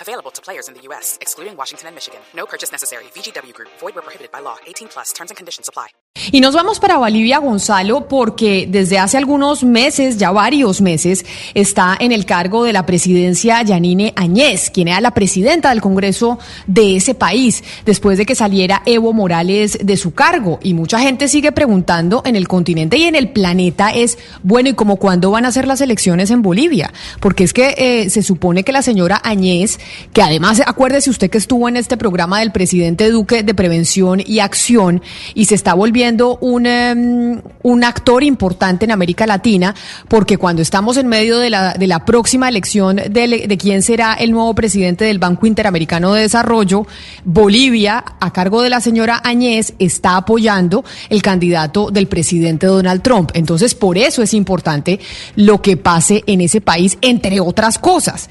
Available to players in the U.S., excluding Washington and Michigan. No purchase necessary. VGW Group. Void where prohibited by law. 18 plus. Terms and conditions apply. Y nos vamos para Bolivia, Gonzalo, porque desde hace algunos meses, ya varios meses, está en el cargo de la presidencia Yanine Añez, quien era la presidenta del Congreso de ese país, después de que saliera Evo Morales de su cargo. Y mucha gente sigue preguntando en el continente y en el planeta es, bueno, ¿y cómo cuándo van a ser las elecciones en Bolivia? Porque es que eh, se supone que la señora Añez, que además, acuérdese usted que estuvo en este programa del presidente Duque de Prevención y Acción y se está volviendo un, em, un actor importante en América Latina, porque cuando estamos en medio de la, de la próxima elección de, de quién será el nuevo presidente del Banco Interamericano de Desarrollo, Bolivia, a cargo de la señora Añez, está apoyando el candidato del presidente Donald Trump. Entonces, por eso es importante lo que pase en ese país, entre otras cosas.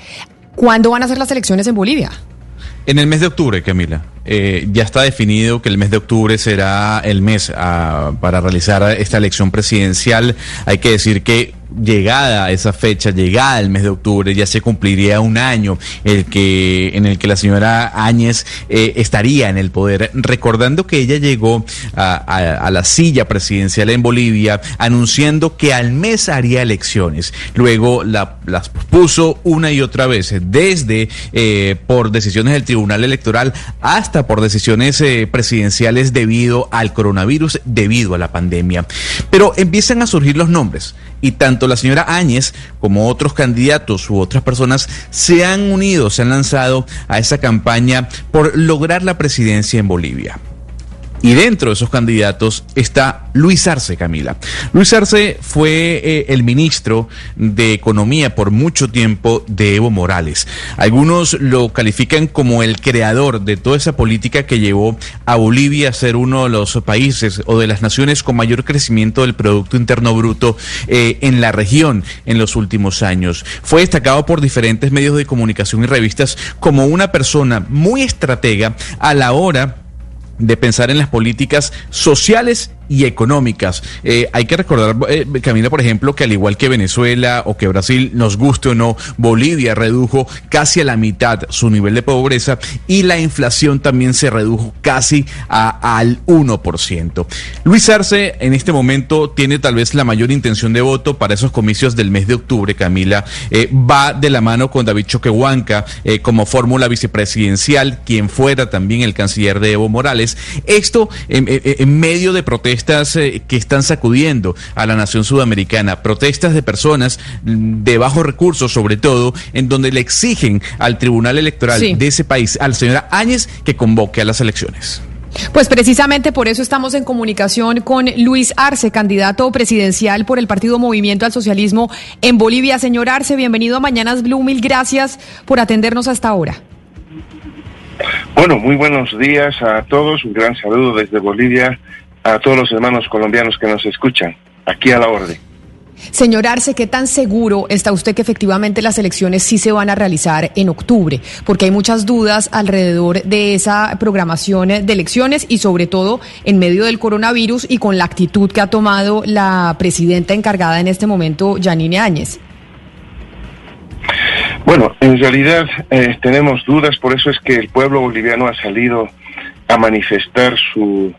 ¿Cuándo van a ser las elecciones en Bolivia? En el mes de octubre, Camila. Eh, ya está definido que el mes de octubre será el mes ah, para realizar esta elección presidencial. Hay que decir que llegada esa fecha, llegada el mes de octubre, ya se cumpliría un año el que, en el que la señora Áñez eh, estaría en el poder. Recordando que ella llegó a, la silla presidencial en Bolivia anunciando que al mes haría elecciones. Luego la, las puso una y otra vez, desde eh, por decisiones del Tribunal Electoral hasta por decisiones eh, presidenciales debido al coronavirus, debido a la pandemia. Pero empiezan a surgir los nombres y tanto la señora Áñez como otros candidatos u otras personas se han unido, se han lanzado a esa campaña por lograr la presidencia en Bolivia. Y dentro de esos candidatos está Luis Arce, Camila. Luis Arce fue eh, el ministro de Economía por mucho tiempo de Evo Morales. Algunos lo califican como el creador de toda esa política que llevó a Bolivia a ser uno de los países o de las naciones con mayor crecimiento del Producto Interno Bruto eh, en la región en los últimos años. Fue destacado por diferentes medios de comunicación y revistas como una persona muy estratega a la hora de pensar en las políticas sociales y económicas. Eh, hay que recordar, eh, Camila, por ejemplo, que al igual que Venezuela o que Brasil, nos guste o no, Bolivia redujo casi a la mitad su nivel de pobreza y la inflación también se redujo casi a, al 1%. Luis Arce en este momento tiene tal vez la mayor intención de voto para esos comicios del mes de octubre, Camila. Eh, va de la mano con David Choquehuanca eh, como fórmula vicepresidencial, quien fuera también el canciller de Evo Morales. Esto en medio de protestas protestas eh, que están sacudiendo a la nación sudamericana, protestas de personas mm, de bajos recursos sobre todo, en donde le exigen al Tribunal Electoral de ese país, a la señora Áñez, que convoque a las elecciones. Pues precisamente por eso estamos en comunicación con Luis Arce, candidato presidencial por el Partido Movimiento al Socialismo en Bolivia. Señor Arce, bienvenido a Mañanas Blue. Mil gracias por atendernos hasta ahora. Bueno, muy buenos días a todos. Un gran saludo desde Bolivia a todos los hermanos colombianos que nos escuchan, aquí a la orden. Señor Arce, ¿qué tan seguro está usted que efectivamente las elecciones sí se van a realizar en octubre? Porque hay muchas dudas alrededor de esa programación de elecciones y sobre todo en medio del coronavirus y con la actitud que ha tomado la presidenta encargada en este momento, Janine Áñez. Bueno, en realidad eh, tenemos dudas, por eso es que el pueblo boliviano ha salido a manifestar su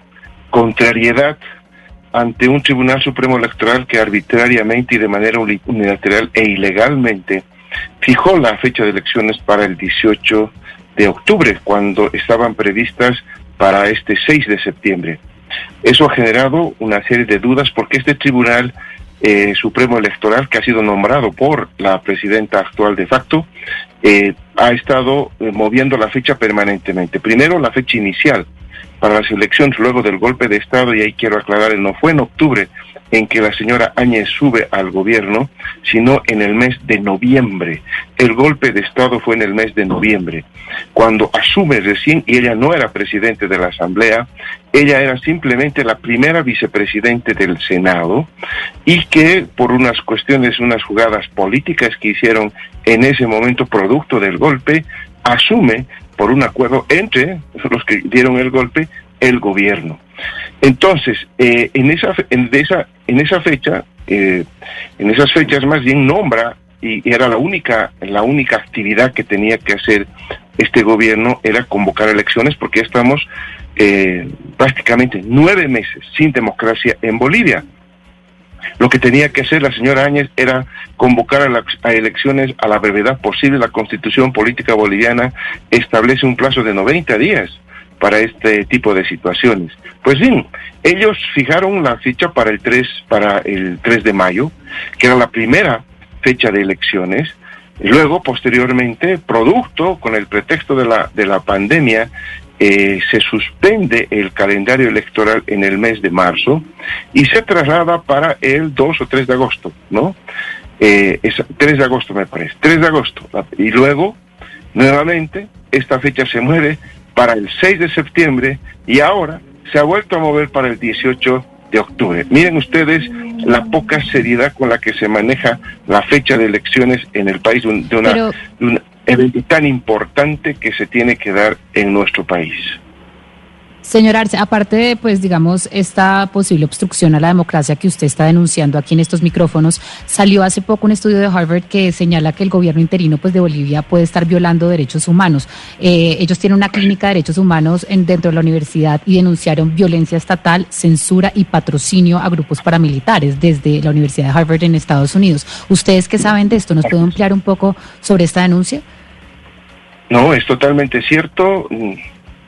contrariedad ante un Tribunal Supremo Electoral que arbitrariamente y de manera unilateral e ilegalmente fijó la fecha de elecciones para el 18 de octubre, cuando estaban previstas para este 6 de septiembre. Eso ha generado una serie de dudas porque este Tribunal eh, Supremo Electoral, que ha sido nombrado por la presidenta actual de facto, eh, ha estado eh, moviendo la fecha permanentemente. Primero, la fecha inicial, para las elecciones luego del golpe de Estado, y ahí quiero aclarar, no fue en octubre en que la señora Áñez sube al gobierno, sino en el mes de noviembre. El golpe de Estado fue en el mes de noviembre, cuando asume recién, y ella no era presidente de la Asamblea, ella era simplemente la primera vicepresidente del Senado, y que por unas cuestiones, unas jugadas políticas que hicieron en ese momento producto del golpe, asume por un acuerdo entre los que dieron el golpe el gobierno. Entonces, eh, en, esa, en, esa, en esa fecha, eh, en esas fechas más bien nombra, y, era la única, la única actividad que tenía que hacer este gobierno, era convocar elecciones, porque estamos eh, prácticamente nueve meses sin democracia en Bolivia. Lo que tenía que hacer la señora Áñez era convocar a, a, elecciones a la brevedad posible. La constitución política boliviana establece un plazo de 90 días para este tipo de situaciones. Pues bien, ellos fijaron la fecha para el 3, para el 3 de mayo, que era la primera fecha de elecciones. Luego, posteriormente, producto con el pretexto de la, de la pandemia, eh, se suspende el calendario electoral en el mes de marzo y se traslada para el 2 o 3 de agosto, ¿no? Eh, es 3 de agosto me parece, 3 de agosto. Y luego, nuevamente, esta fecha se mueve para el 6 de septiembre y ahora se ha vuelto a mover para el 18 de octubre. Miren ustedes la poca seriedad con la que se maneja la fecha de elecciones en el país de, una, de un evento tan importante que se tiene que dar en nuestro país. Señor Arce, aparte de, pues, digamos, esta posible obstrucción a la democracia que usted está denunciando aquí en estos micrófonos, salió hace poco un estudio de Harvard que señala que el gobierno interino, pues, de Bolivia puede estar violando derechos humanos. Eh, ellos tienen una clínica de derechos humanos en, dentro de la universidad y denunciaron violencia estatal, censura y patrocinio a grupos paramilitares desde la Universidad de Harvard en Estados Unidos. ¿Ustedes qué saben de esto? ¿Nos puede ampliar un poco sobre esta denuncia? No, es totalmente cierto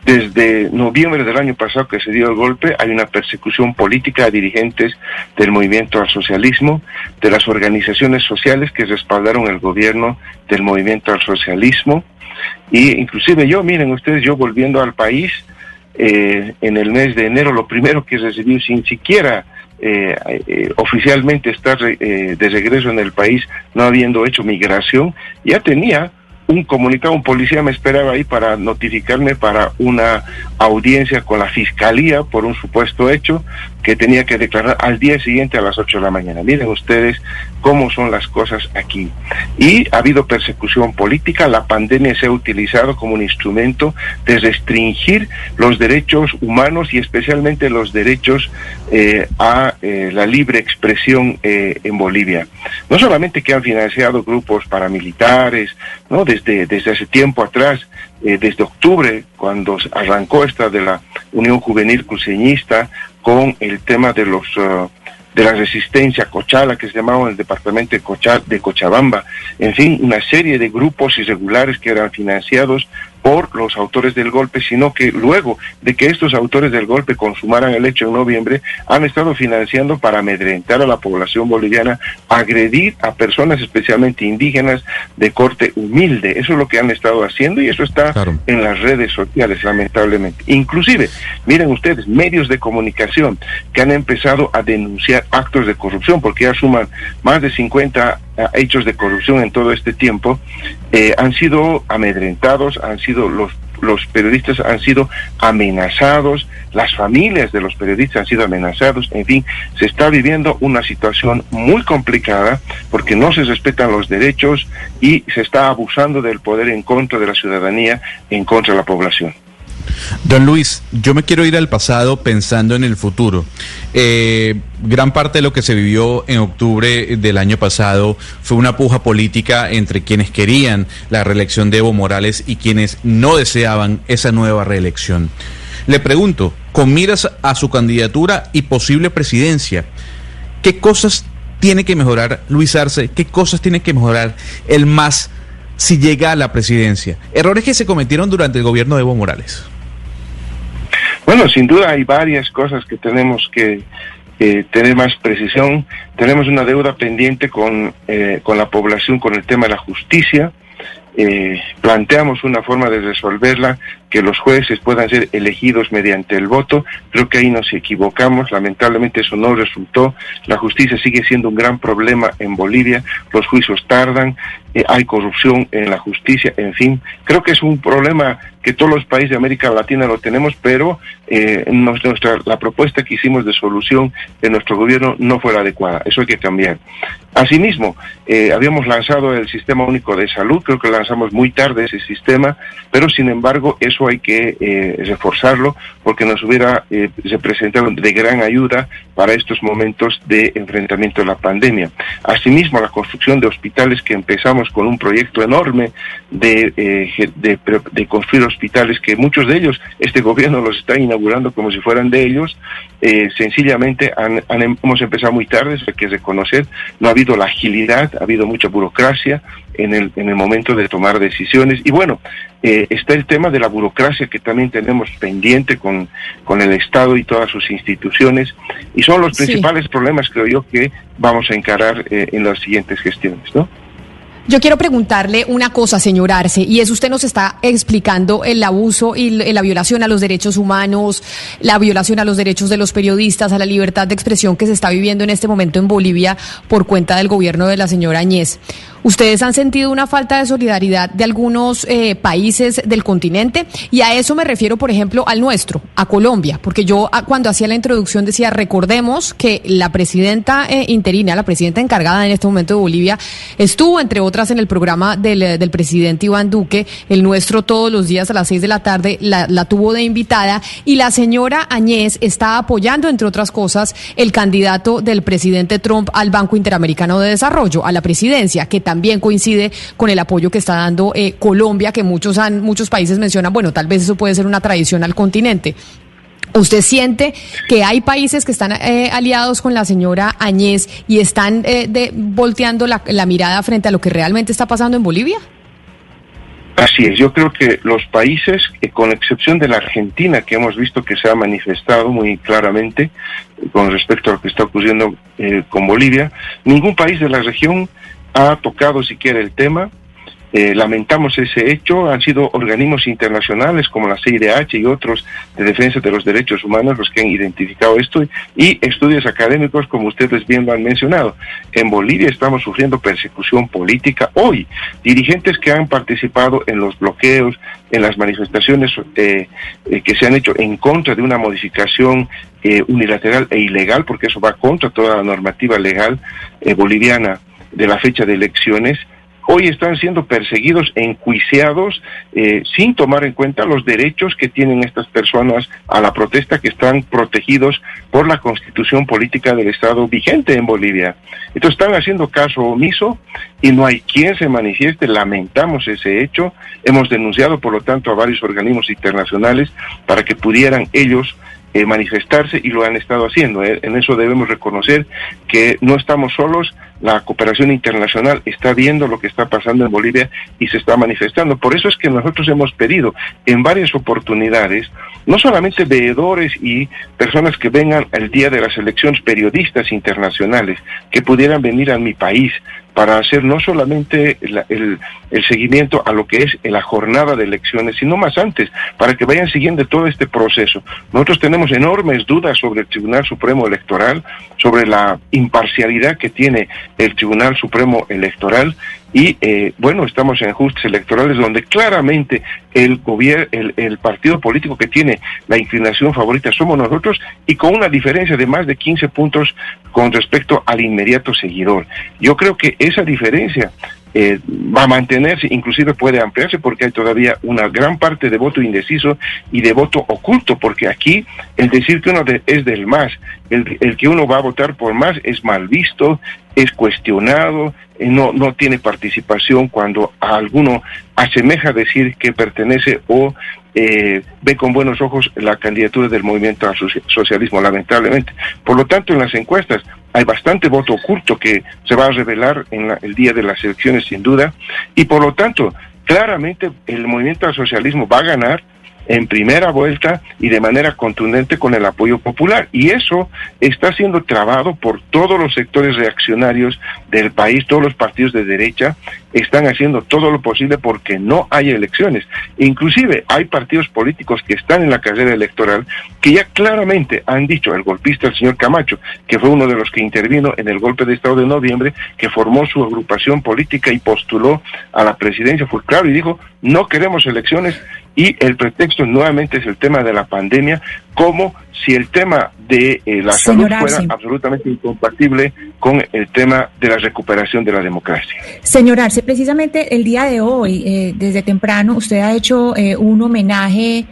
desde noviembre del año pasado que se dio el golpe, hay una persecución política a dirigentes del movimiento al socialismo, de las organizaciones sociales que respaldaron el gobierno del movimiento al socialismo, y inclusive yo, miren ustedes, yo volviendo al país eh, en el mes de enero, lo primero que recibí sin siquiera eh, eh, oficialmente estar de regreso en el país, no habiendo hecho migración, ya tenía un comunicado, un policía me esperaba ahí para notificarme para una audiencia con la fiscalía por un supuesto hecho que tenía que declarar al día siguiente a las 8 de la mañana. Miren ustedes cómo son las cosas aquí. Y ha habido persecución política, la pandemia se ha utilizado como un instrumento de restringir los derechos humanos y especialmente los derechos eh, a eh, la libre expresión eh, en Bolivia. No solamente que han financiado grupos paramilitares, ¿no? desde, desde hace tiempo atrás, desde octubre, cuando arrancó esta de la Unión Juvenil Cruceñista, con el tema de los uh, de la resistencia Cochala, que se llamaba en el departamento de, de Cochabamba, en fin, una serie de grupos irregulares que eran financiados por los autores del golpe, sino que luego de que estos autores del golpe consumaran el hecho en noviembre, han estado financiando para amedrentar a la población boliviana, agredir a personas especialmente indígenas de corte humilde. Eso es lo que han estado haciendo y eso está en las redes sociales, lamentablemente. Inclusive, miren ustedes, medios de comunicación que han empezado a denunciar actos de corrupción, porque ya suman más de 50 hechos de corrupción en todo este tiempo, eh, han sido amedrentados, han sido los los periodistas han sido amenazados, las familias de los periodistas han sido amenazados, en fin, se está viviendo una situación muy complicada porque no se respetan los derechos y se está abusando del poder en contra de la ciudadanía, en contra de la población. Don Luis, yo me quiero ir al pasado pensando en el futuro. Eh, gran parte de lo que se vivió en octubre del año pasado fue una puja política entre quienes querían la reelección de Evo Morales y quienes no deseaban esa nueva reelección. Le pregunto, con miras a su candidatura y posible presidencia, ¿qué cosas tiene que mejorar Luis Arce? ¿Qué cosas tiene que mejorar el MAS si llega a la presidencia? Errores que se cometieron durante el gobierno de Evo Morales. Bueno, sin duda hay varias cosas que tenemos que tener más precisión. Tenemos una deuda pendiente con, eh, con la población con el tema de la justicia. Eh, planteamos una forma de resolverla que los jueces puedan ser elegidos mediante el voto. Creo que ahí nos equivocamos, lamentablemente eso no resultó. La justicia sigue siendo un gran problema en Bolivia, los juicios tardan, eh, hay corrupción en la justicia, en fin, creo que es un problema que todos los países de América Latina lo tenemos, pero eh, nuestra, la propuesta que hicimos de solución de nuestro gobierno no fue la adecuada, eso hay que cambiar. Asimismo, eh, habíamos lanzado el Sistema Único de Salud, creo que lanzamos muy tarde ese sistema, pero sin embargo eso hay que eh, reforzarlo porque nos hubiera eh, representado de gran ayuda para estos momentos de enfrentamiento a la pandemia. Asimismo, la construcción de hospitales que empezamos con un proyecto enorme de, eh, de, construir hospitales que muchos de ellos, este gobierno los está inaugurando como si fueran de ellos, eh, sencillamente han, hemos empezado muy tarde, hay que reconocer, no ha habido la agilidad, ha habido mucha burocracia en el, en el momento de tomar decisiones y bueno, eh, está el tema de la burocracia que también tenemos pendiente con, con el Estado y todas sus instituciones y son los principales problemas creo yo que vamos a encarar eh, en las siguientes gestiones, ¿no? Yo quiero preguntarle una cosa, señor Arce, y es usted nos está explicando el abuso y la violación a los derechos humanos, la violación a los derechos de los periodistas, a la libertad de expresión que se está viviendo en este momento en Bolivia por cuenta del gobierno de la señora Añez. ¿Ustedes han sentido una falta de solidaridad de algunos eh, países del continente? Y a eso me refiero, por ejemplo, al nuestro, a Colombia, porque yo ah, cuando hacía la introducción decía, recordemos que la presidenta eh, interina, la presidenta encargada en este momento de Bolivia, estuvo, entre otras, en el programa del, eh, presidente Iván Duque, el nuestro todos los días a las seis de la tarde, la, la tuvo de invitada, y la señora Añez está apoyando, entre otras cosas, el candidato del presidente Trump al Banco Interamericano de Desarrollo, a la presidencia, que también también coincide con el apoyo que está dando eh, Colombia, que muchos, han, muchos países mencionan, bueno, tal vez eso puede ser una tradición al continente. ¿Usted siente que hay países que están eh, aliados con la señora Añez y están eh, de, volteando la, mirada frente a lo que realmente está pasando en Bolivia? Así es, yo creo que los países, con excepción de la Argentina, que hemos visto que se ha manifestado muy claramente con respecto a lo que está ocurriendo eh, con Bolivia, ningún país de la región ha tocado siquiera el tema. Eh, lamentamos ese hecho. Han sido organismos internacionales como la CIDH y otros de defensa de los derechos humanos los que han identificado esto y estudios académicos como ustedes bien lo han mencionado. En Bolivia estamos sufriendo persecución política hoy. Dirigentes que han participado en los bloqueos, en las manifestaciones eh, eh, que se han hecho en contra de una modificación unilateral e ilegal, porque eso va contra toda la normativa legal boliviana de la fecha de elecciones, hoy están siendo perseguidos, enjuiciados, eh, sin tomar en cuenta los derechos que tienen estas personas a la protesta, que están protegidos por la constitución política del Estado vigente en Bolivia. Entonces están haciendo caso omiso y no hay quien se manifieste. Lamentamos ese hecho. Hemos denunciado, por lo tanto, a varios organismos internacionales para que pudieran ellos eh, manifestarse y lo han estado haciendo. Eh. En eso debemos reconocer que no estamos solos, la cooperación internacional está viendo lo que está pasando en Bolivia y se está manifestando. Por eso es que nosotros hemos pedido en varias oportunidades, no solamente veedores y personas que vengan el día de las elecciones, periodistas internacionales, que pudieran venir a mi país para hacer no solamente el, seguimiento a lo que es la jornada de elecciones, sino más antes, para que vayan siguiendo todo este proceso. Nosotros tenemos enormes dudas sobre el Tribunal Supremo Electoral, sobre la imparcialidad que tiene el Tribunal Supremo Electoral y eh, bueno, estamos en ajustes electorales donde claramente el el, el, partido político que tiene la inclinación favorita somos nosotros y con una diferencia de más de 15 puntos con respecto al inmediato seguidor. Yo creo que esa diferencia eh, va a mantenerse, inclusive puede ampliarse porque hay todavía una gran parte de voto indeciso y de voto oculto, porque aquí el decir que uno es del más, el, el, que uno va a votar por más es mal visto, es cuestionado, eh, no, no tiene participación cuando a alguno asemeja decir que pertenece o eh, ve con buenos ojos la candidatura del movimiento al socialismo, lamentablemente. Por lo tanto, en las encuestas hay bastante voto oculto que se va a revelar en el día de las elecciones, sin duda, y por lo tanto, claramente el movimiento al socialismo va a ganar en primera vuelta y de manera contundente con el apoyo popular. Y eso está siendo trabado por todos los sectores reaccionarios del país, todos los partidos de derecha están haciendo todo lo posible porque no hay elecciones. Inclusive hay partidos políticos que están en la carrera electoral que ya claramente han dicho, el golpista, el señor Camacho, que fue uno de los que intervino en el golpe de Estado de noviembre, que formó su agrupación política y postuló a la presidencia, fue claro y dijo, no queremos elecciones y el pretexto nuevamente es el tema de la pandemia, como si el tema de eh, la salud fuera absolutamente incompatible con el tema de la recuperación de la democracia. Señor Arce, precisamente el día de hoy, eh, desde temprano, usted ha hecho eh, un homenaje,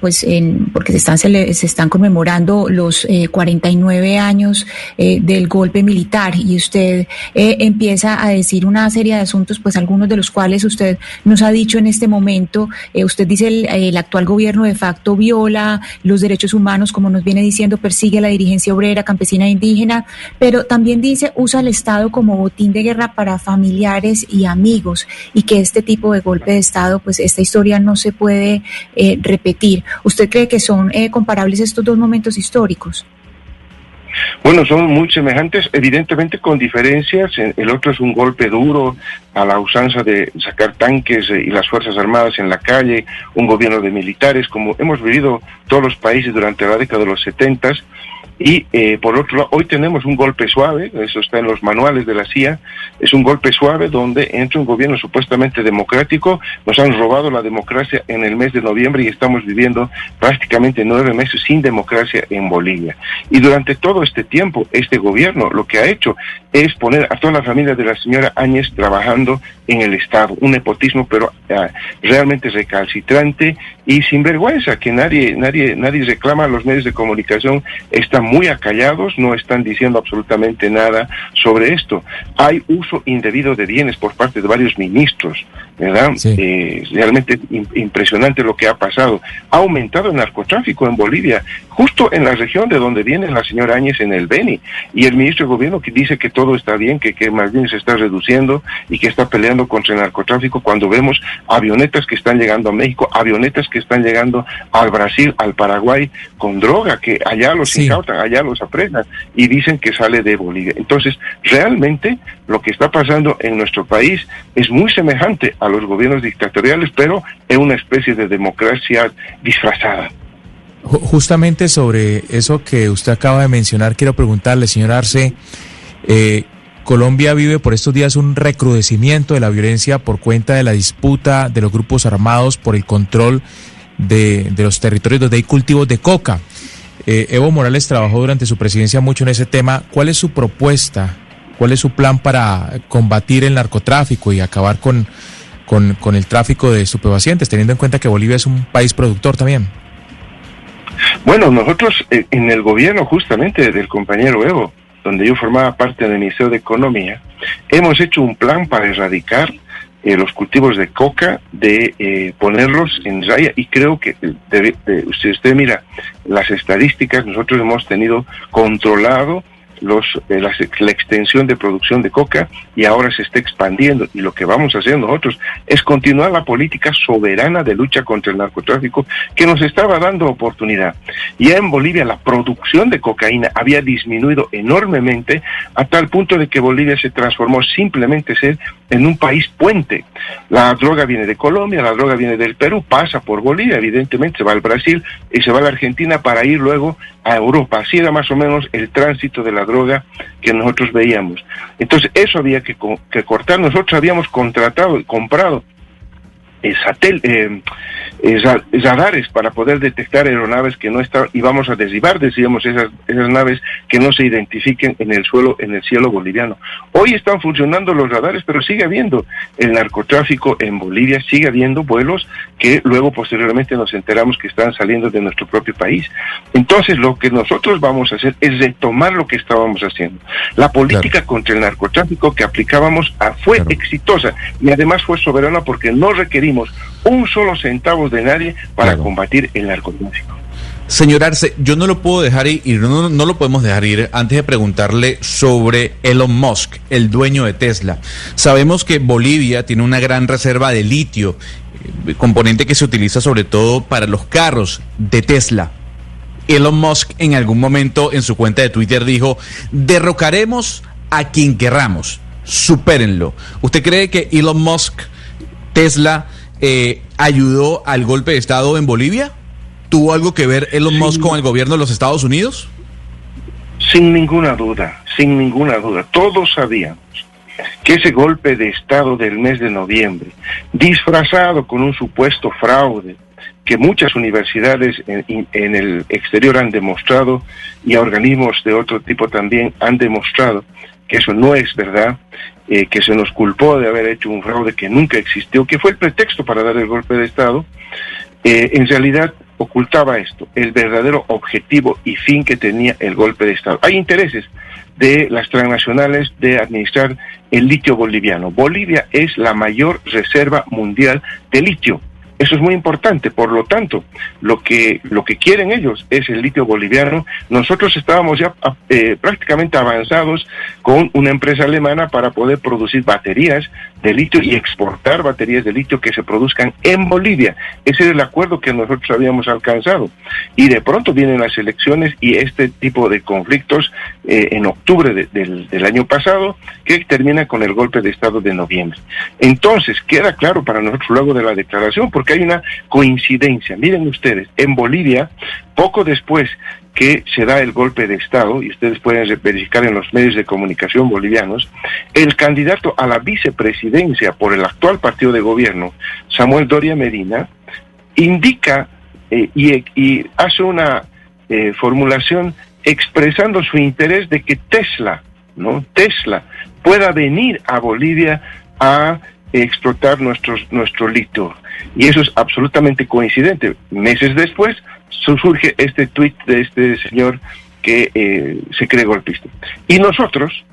pues, en, porque se están, se, están conmemorando los 49 años del golpe militar y usted empieza a decir una serie de asuntos, pues algunos de los cuales usted nos ha dicho en este momento. usted dice el, el actual gobierno de facto viola los derechos humanos, como nos viene diciendo, persigue a la dirigencia obrera, campesina e indígena, pero también dice usa el Estado como botín de guerra para familiares y amigos y que este tipo de golpe de Estado, pues esta historia no se puede eh, repetir. ¿Usted cree que son eh, comparables estos dos momentos históricos? Bueno, son muy semejantes, evidentemente con diferencias. El otro es un golpe duro a la usanza de sacar tanques eh, y las Fuerzas Armadas en la calle, un gobierno de militares, como hemos vivido todos los países durante la década de los setentas. Y eh, por otro lado, hoy tenemos un golpe suave, eso está en los manuales de la CIA, es un golpe suave donde entra un gobierno supuestamente democrático, nos han robado la democracia en el mes de noviembre y estamos viviendo prácticamente nueve meses sin democracia en Bolivia. Y durante todo este tiempo, este gobierno lo que ha hecho es poner a toda la familia de la señora Áñez trabajando en el Estado, un nepotismo pero ah, realmente recalcitrante y sin vergüenza, que nadie, nadie, nadie reclama, los medios de comunicación están muy acallados, no están diciendo absolutamente nada sobre esto. Hay uso indebido de bienes por parte de varios ministros, ¿verdad? Eh, realmente impresionante lo que ha pasado. Ha aumentado el narcotráfico en Bolivia, justo en la región de donde viene la señora Áñez en el Beni, y el ministro de Gobierno que dice que todo está bien, que, que más bien se está reduciendo y que está peleando contra el narcotráfico cuando vemos avionetas que están llegando a México, avionetas que están llegando al Brasil, al Paraguay, con droga, que allá los incautan, allá los apresan y dicen que sale de Bolivia. Entonces, realmente lo que está pasando en nuestro país es muy semejante a los gobiernos dictatoriales, pero es una especie de democracia disfrazada. Justamente sobre eso que usted acaba de mencionar, quiero preguntarle, señor Arce, eh, Colombia vive por estos días un recrudecimiento de la violencia por cuenta de la disputa de los grupos armados por el control de, los territorios donde hay cultivos de coca. Eh, Evo Morales trabajó durante su presidencia mucho en ese tema. ¿Cuál es su propuesta? ¿Cuál es su plan para combatir el narcotráfico y acabar con, con, el tráfico de estupefacientes, teniendo en cuenta que Bolivia es un país productor también? Bueno, nosotros eh, en el gobierno justamente del compañero Evo, donde yo formaba parte del Ministerio de Economía, hemos hecho un plan para erradicar eh, los cultivos de coca, de eh, ponerlos en raya y creo que si usted mira las estadísticas, nosotros hemos tenido controlado los, eh, la, extensión de producción de coca y ahora se está expandiendo. Y lo que vamos a hacer nosotros es continuar la política soberana de lucha contra el narcotráfico que nos estaba dando oportunidad. Ya en Bolivia la producción de cocaína había disminuido enormemente a tal punto de que Bolivia se transformó simplemente ser en un país puente. La droga viene de Colombia, la droga viene del Perú, pasa por Bolivia, evidentemente se va al Brasil y se va a la Argentina para ir luego a Europa. Así era más o menos el tránsito de la droga que nosotros veíamos. Entonces eso había que, que cortar. Nosotros habíamos contratado y comprado satel, eh, radares para poder detectar aeronaves que no están y vamos a derribar, decíamos, esas, esas naves que no se identifiquen en el suelo, en el cielo boliviano. Hoy están funcionando los radares, pero sigue habiendo el narcotráfico en Bolivia, sigue habiendo vuelos que luego posteriormente nos enteramos que están saliendo de nuestro propio país. Entonces lo que nosotros vamos a hacer es retomar lo que estábamos haciendo. La política contra el narcotráfico que aplicábamos ah, fue exitosa y además fue soberana porque no un solo centavo de nadie para combatir el narcotráfico. Señor Arce, yo no lo puedo dejar ir, no, no, lo podemos dejar ir antes de preguntarle sobre Elon Musk, el dueño de Tesla. Sabemos que Bolivia tiene una gran reserva de litio componente que se utiliza sobre todo para los carros de Tesla. Elon Musk en algún momento en su cuenta de Twitter dijo, derrocaremos a quien querramos, supérenlo. ¿Usted cree que Elon Musk, Tesla, eh, ayudó al golpe de Estado en Bolivia? ¿Tuvo algo que ver Elon Musk con el gobierno de los Estados Unidos? Sin ninguna duda, sin ninguna duda. Todos sabíamos que ese golpe de Estado del mes de noviembre, disfrazado con un supuesto fraude, que muchas universidades en, el exterior han demostrado y organismos de otro tipo también han demostrado que eso no es verdad, eh, que se nos culpó de haber hecho un fraude que nunca existió, que fue el pretexto para dar el golpe de Estado, eh, en realidad ocultaba esto, el verdadero objetivo y fin que tenía el golpe de Estado. Hay intereses de las transnacionales de administrar el litio boliviano. Bolivia es la mayor reserva mundial de litio. Eso es muy importante. Por lo tanto, lo que, lo que quieren ellos es el litio boliviano. Nosotros estábamos ya eh, prácticamente avanzados con una empresa alemana para poder producir baterías de litio y exportar baterías de litio que se produzcan en Bolivia. Ese es el acuerdo que nosotros habíamos alcanzado. Y de pronto vienen las elecciones y este tipo de conflictos eh, en octubre del, del año pasado que termina con el golpe de Estado de noviembre. Entonces, queda claro para nosotros luego de la declaración, porque hay una coincidencia. Miren ustedes, en Bolivia, poco después que se da el golpe de Estado, y ustedes pueden verificar en los medios de comunicación bolivianos, el candidato a la vicepresidencia por el actual partido de gobierno, Samuel Doria Medina, indica eh, y, hace una eh, formulación expresando su interés de que Tesla, ¿no? Tesla pueda venir a Bolivia a explotar nuestros, nuestro litio. Y eso es absolutamente coincidente. Meses después surge este tuit de este señor que eh, se cree golpista. Y nosotros,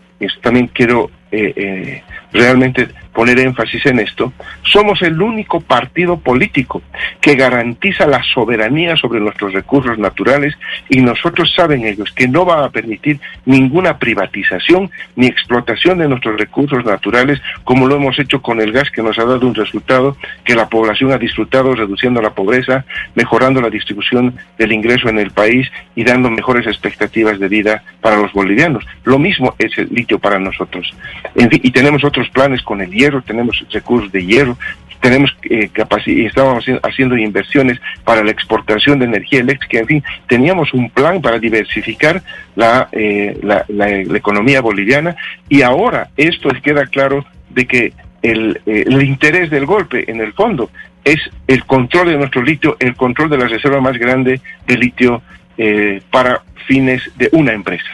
también quiero eh, eh, realmente poner énfasis en esto, somos el único partido político que garantiza la soberanía sobre nuestros recursos naturales y nosotros saben ellos que no va a permitir ninguna privatización ni explotación de nuestros recursos naturales como lo hemos hecho con el gas que nos ha dado un resultado que la población ha disfrutado reduciendo la pobreza, mejorando la distribución del ingreso en el país y dando mejores expectativas de vida para los bolivianos. Lo mismo es el litio para nosotros. Y tenemos otros planes con el hierro, tenemos recursos de hierro, tenemos eh, estábamos haciendo inversiones para la exportación de energía eléctrica, en fin, teníamos un plan para diversificar la, eh, la, economía boliviana y ahora esto queda claro de que el, eh, el interés del golpe, en el fondo, es el control de nuestro litio, el control de la reserva más grande de litio eh, para fines de una empresa.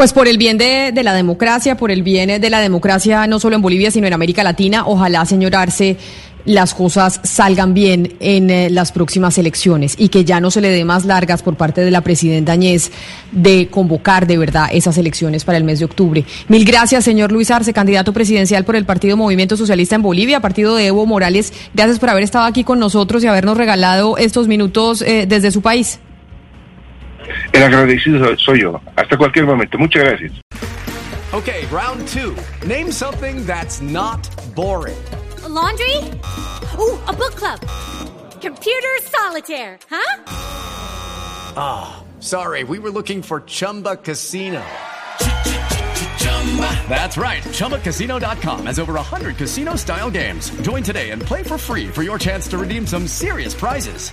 Pues por el bien de, la democracia, por el bien de la democracia no solo en Bolivia, sino en América Latina, ojalá, señor Arce, las cosas salgan bien en eh, las próximas elecciones y que ya no se le dé más largas por parte de la presidenta Añez de convocar de verdad esas elecciones para el mes de octubre. Mil gracias, señor Luis Arce, candidato presidencial por el Partido Movimiento Socialista en Bolivia, partido de Evo Morales. Gracias por haber estado aquí con nosotros y habernos regalado estos minutos eh, desde su país. El agradecido soy yo. Hasta cualquier momento. Muchas gracias. Okay, round two. Name something that's not boring. A laundry? Ooh, a book club. Computer solitaire, huh? Ah, oh, sorry. We were looking for Chumba Casino. That's right. ChumbaCasino.com has over 100 casino style games. Join today and play for free for your chance to redeem some serious prizes.